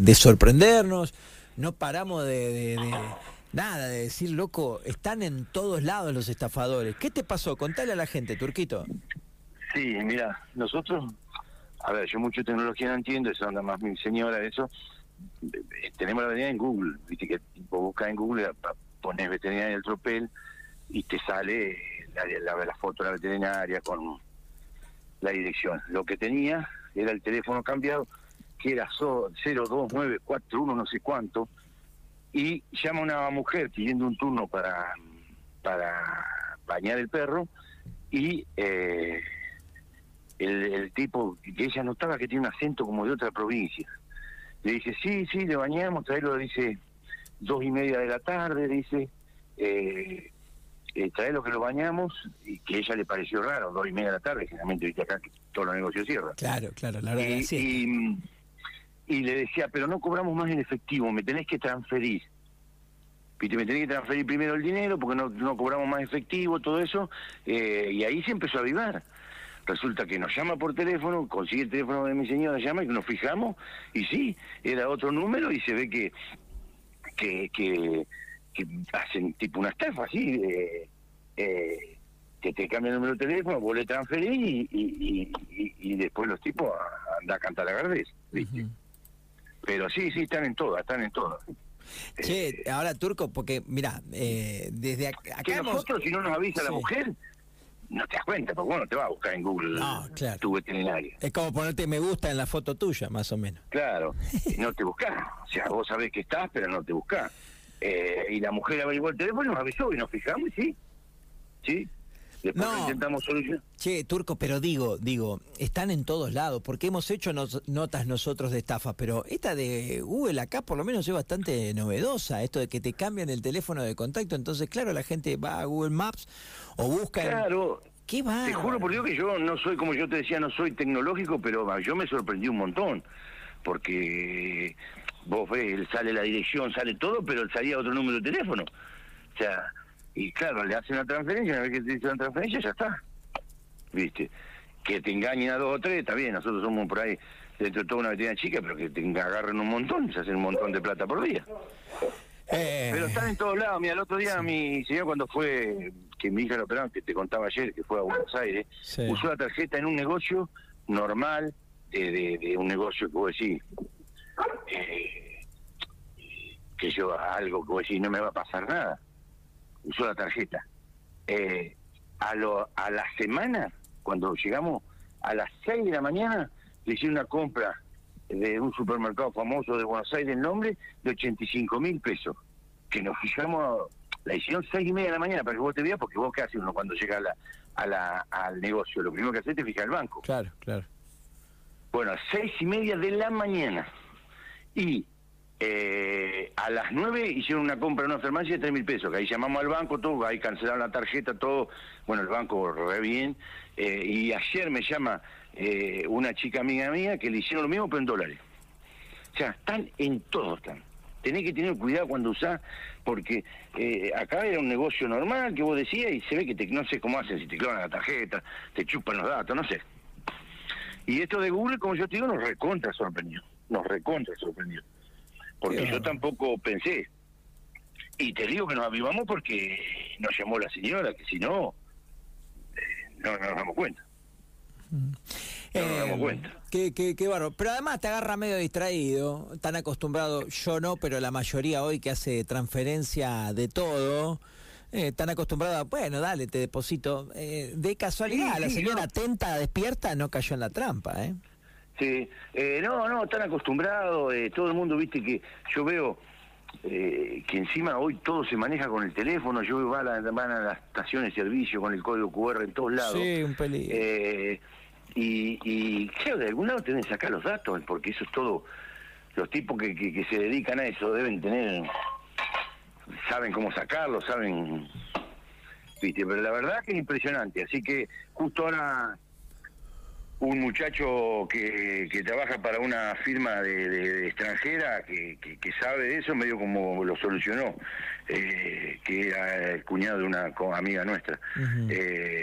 de sorprendernos, no paramos de, nada, de decir, loco, están en todos lados los estafadores. ¿Qué te pasó? Contale a la gente, Turquito. Sí, mira, nosotros, a ver, yo mucho tecnología no entiendo, eso anda más mi señora, eso. Tenemos la veterinaria en Google, viste que vos buscas en Google, pones veterinaria del tropel y te sale la foto de la veterinaria con la dirección. Lo que tenía era el teléfono cambiado, que era so- 02941, no sé cuánto, y llama una mujer pidiendo un turno para, para bañar el perro y eh, el, el tipo que ella notaba que tiene un acento como de otra provincia. Le dice, sí, sí, le bañamos, traelo, dice, dos y media de la tarde, dice, eh, eh, traelo que lo bañamos, y que a ella le pareció raro, dos y media de la tarde, generalmente viste acá que todos los negocios cierran. Claro, claro, la verdad Y, y, y le decía, pero no cobramos más en efectivo, me tenés que transferir. Viste, me tenés que transferir primero el dinero porque no, no cobramos más efectivo, todo eso. eh, y ahí se empezó a avivar. Resulta que nos llama por teléfono, consigue el teléfono de mi señora, llama y nos fijamos, y sí, era otro número y se ve que que, que, que hacen tipo una estafa así, eh, eh, que te cambian el número de teléfono, vos le transferís y, y, y, y- después los tipos andan a cantar a Gardés, ¿viste? Pero sí, sí, están en todas, están en todas. Che, ahora Turco, porque mira, eh, desde ac- acá, Que hemos- nosotros, si no nos avisa la mujer, no te das cuenta, porque bueno, te va a buscar en Google No, claro. tu veterinaria. es como ponerte me gusta en la foto tuya, más o menos. Claro, y no te buscás. O sea, vos sabés que estás, pero no te buscás. Eh, y la mujer averiguó el teléfono y nos avisó y nos fijamos y sí. Sí. Después No. intentamos solucionar. Che, Turco, pero digo, digo, están en todos lados, porque hemos hecho nos- notas nosotros de estafa, pero esta de Google acá por lo menos es bastante novedosa, esto de que te cambian el teléfono de contacto, entonces claro, la gente va a Google Maps o busca... en- Claro. ¿Qué va? Te juro por Dios que yo no soy, como yo te decía, no soy tecnológico, pero yo me sorprendí un montón. Porque vos ves, sale la dirección, sale todo, pero salía otro número de teléfono. O sea, y claro, le hace una transferencia, una vez que te dice una transferencia, ya está. ¿Viste? Que te engañen a dos o tres, está bien, nosotros somos por ahí dentro de toda una veterinaria chica, pero que te agarren un montón, se hacen un montón de plata por día. Eh, Pero están en todos lados. Mira, el otro día mi señor cuando fue, que mi hija lo operaron, que te contaba ayer, que fue a Buenos Aires, Sí. usó la tarjeta en un negocio normal, de, de, de un negocio que vos decís, eh, que yo algo que vos decís, no me va a pasar nada. Usó la tarjeta. Eh, a, lo, a la semana, cuando llegamos a las 6 de la mañana, le hicieron una compra de un supermercado famoso de Buenos Aires, el nombre, de 85 mil pesos. Que nos fijamos, la hicieron seis y media de la mañana para que vos te veas, porque vos qué haces uno cuando llega a la, a la, al negocio, lo primero que haces es te fijas el banco. Claro, claro. Bueno, seis y media de la mañana. Y eh, a las nueve hicieron una compra en una farmacia de tres mil pesos, que ahí llamamos al banco, todo, ahí cancelaron la tarjeta, todo. Bueno, el banco re bien. Eh, y ayer me llama eh, una chica amiga mía que le hicieron lo mismo, pero en dólares. O sea, están en todo, están. Tenés que tener cuidado cuando usás, porque eh, acá era un negocio normal que vos decías y se ve que te, no sé cómo hacen, si te clavan la tarjeta, te chupan los datos, no sé. Y esto de Google, como yo te digo, nos recontra sorprendió. Nos recontra sorprendió. Porque yo tampoco pensé. Y te digo que nos avivamos porque nos llamó la señora, que si no, eh, no, no nos damos cuenta. No nos damos cuenta. Eh, Qué, qué, qué bárbaro. Pero además te agarra medio distraído, tan acostumbrado, yo no, pero la mayoría hoy que hace transferencia de todo, eh, tan acostumbrado, a, bueno, dale, te deposito. Eh, de casualidad, Sí, la señora atenta, despierta, no cayó en la trampa, ¿eh? Sí, eh, no, no, están acostumbrados, eh, todo el mundo, viste que yo veo eh, que encima hoy todo se maneja con el teléfono, yo veo van a, van a las estaciones de servicio con el código QR en todos lados. Sí, un peligro. Eh, y, y claro, de algún lado tienen que sacar los datos, porque eso es todo, los tipos que, que, que se dedican a eso deben tener, saben cómo sacarlo, saben, viste, pero la verdad que es impresionante, así que justo ahora un muchacho que, que trabaja para una firma de, de- de extranjera que, que- que sabe de eso, medio como lo solucionó, eh, que era el cuñado de una amiga nuestra. Eh,